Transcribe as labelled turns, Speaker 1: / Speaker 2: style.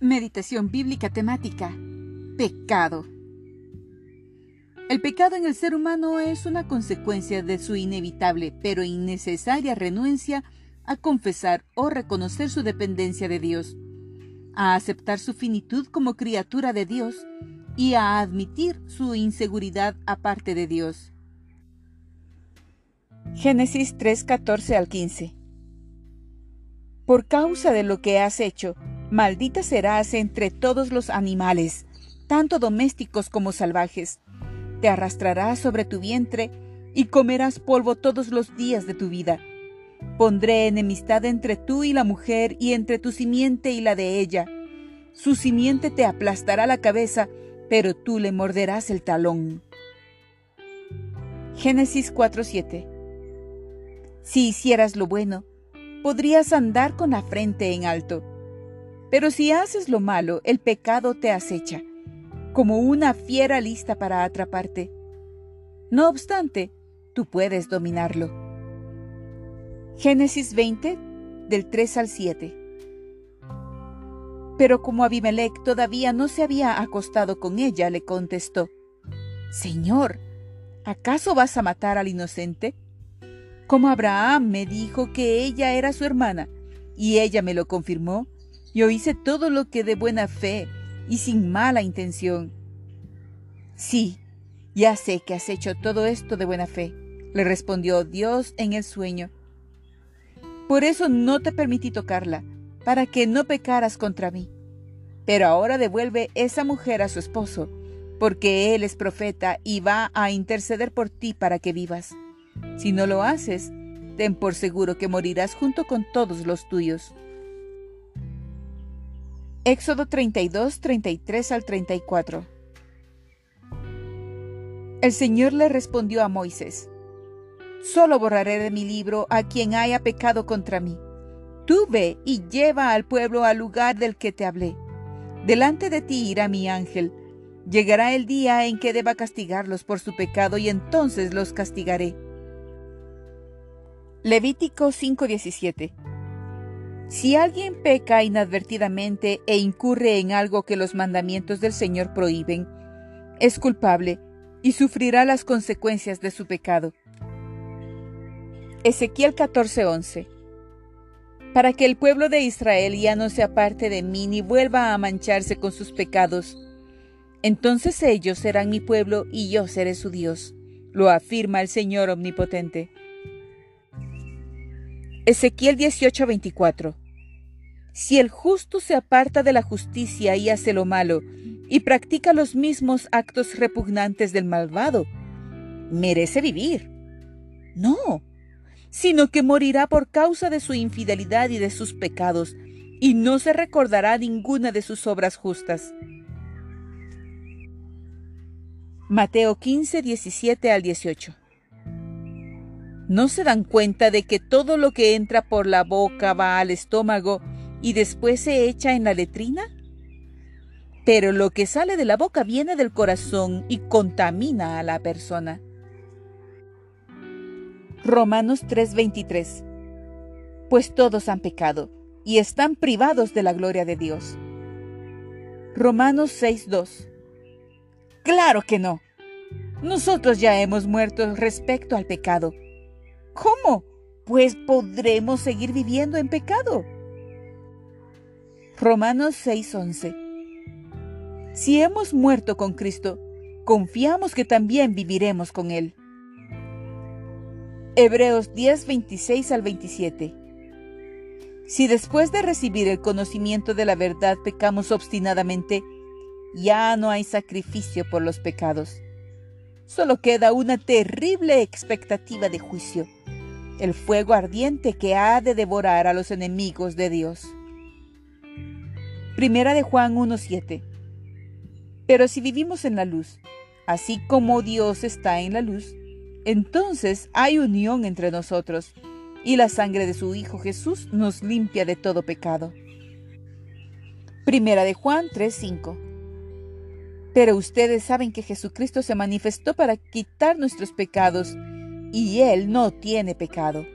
Speaker 1: Meditación bíblica temática. Pecado. El pecado en el ser humano es una consecuencia de su inevitable pero innecesaria renuencia a confesar o reconocer su dependencia de Dios, a aceptar su finitud como criatura de Dios y a admitir su inseguridad aparte de Dios. Génesis 3, 14 al 15. Por causa de lo que has hecho, Maldita serás entre todos los animales, tanto domésticos como salvajes. Te arrastrarás sobre tu vientre y comerás polvo todos los días de tu vida. Pondré enemistad entre tú y la mujer y entre tu simiente y la de ella. Su simiente te aplastará la cabeza, pero tú le morderás el talón. Génesis 4:7 Si hicieras lo bueno, podrías andar con la frente en alto pero si haces lo malo, el pecado te acecha, como una fiera lista para atraparte. No obstante, tú puedes dominarlo. Génesis 20, del 3 al 7. Pero como Abimelech todavía no se había acostado con ella, le contestó, Señor, ¿acaso vas a matar al inocente? Como Abraham me dijo que ella era su hermana, y ella me lo confirmó, yo hice todo lo que de buena fe y sin mala intención. Sí, ya sé que has hecho todo esto de buena fe, le respondió Dios en el sueño. Por eso no te permití tocarla, para que no pecaras contra mí. Pero ahora devuelve esa mujer a su esposo, porque él es profeta y va a interceder por ti para que vivas. Si no lo haces, ten por seguro que morirás junto con todos los tuyos. Éxodo 32, 33 al 34. El Señor le respondió a Moisés, Solo borraré de mi libro a quien haya pecado contra mí. Tú ve y lleva al pueblo al lugar del que te hablé. Delante de ti irá mi ángel. Llegará el día en que deba castigarlos por su pecado y entonces los castigaré. Levítico 5:17 si alguien peca inadvertidamente e incurre en algo que los mandamientos del Señor prohíben, es culpable y sufrirá las consecuencias de su pecado. Ezequiel 14:11 Para que el pueblo de Israel ya no se aparte de mí ni vuelva a mancharse con sus pecados, entonces ellos serán mi pueblo y yo seré su Dios, lo afirma el Señor Omnipotente. Ezequiel 18:24 Si el justo se aparta de la justicia y hace lo malo, y practica los mismos actos repugnantes del malvado, merece vivir. No, sino que morirá por causa de su infidelidad y de sus pecados, y no se recordará ninguna de sus obras justas. Mateo 15, 17 al 18 ¿No se dan cuenta de que todo lo que entra por la boca va al estómago y después se echa en la letrina? Pero lo que sale de la boca viene del corazón y contamina a la persona. Romanos 3:23 Pues todos han pecado y están privados de la gloria de Dios. Romanos 6:2 Claro que no. Nosotros ya hemos muerto respecto al pecado ¿Cómo? Pues podremos seguir viviendo en pecado. Romanos 6:11 Si hemos muerto con Cristo, confiamos que también viviremos con Él. Hebreos 10:26 al 27 Si después de recibir el conocimiento de la verdad pecamos obstinadamente, ya no hay sacrificio por los pecados. Solo queda una terrible expectativa de juicio el fuego ardiente que ha de devorar a los enemigos de Dios. Primera de Juan 1.7 Pero si vivimos en la luz, así como Dios está en la luz, entonces hay unión entre nosotros, y la sangre de su Hijo Jesús nos limpia de todo pecado. Primera de Juan 3.5 Pero ustedes saben que Jesucristo se manifestó para quitar nuestros pecados, y Él no tiene pecado.